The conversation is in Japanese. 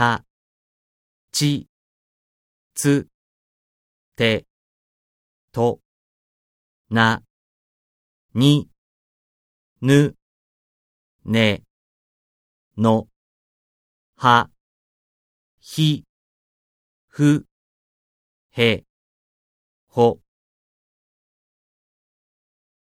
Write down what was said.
た、ち、つ、て、と、な、に、ぬ、ね、の、は、ひ、ふ、へ、ほ、